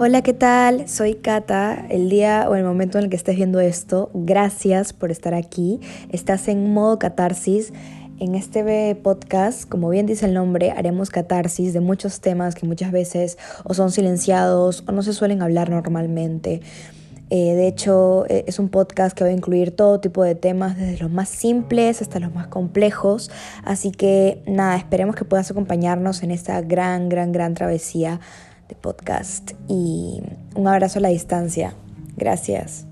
Hola, ¿qué tal? Soy Kata. El día o el momento en el que estés viendo esto, gracias por estar aquí. Estás en modo catarsis. En este podcast, como bien dice el nombre, haremos catarsis de muchos temas que muchas veces o son silenciados o no se suelen hablar normalmente. Eh, de hecho, eh, es un podcast que va a incluir todo tipo de temas, desde los más simples hasta los más complejos. Así que nada, esperemos que puedas acompañarnos en esta gran, gran, gran travesía de podcast y un abrazo a la distancia. Gracias.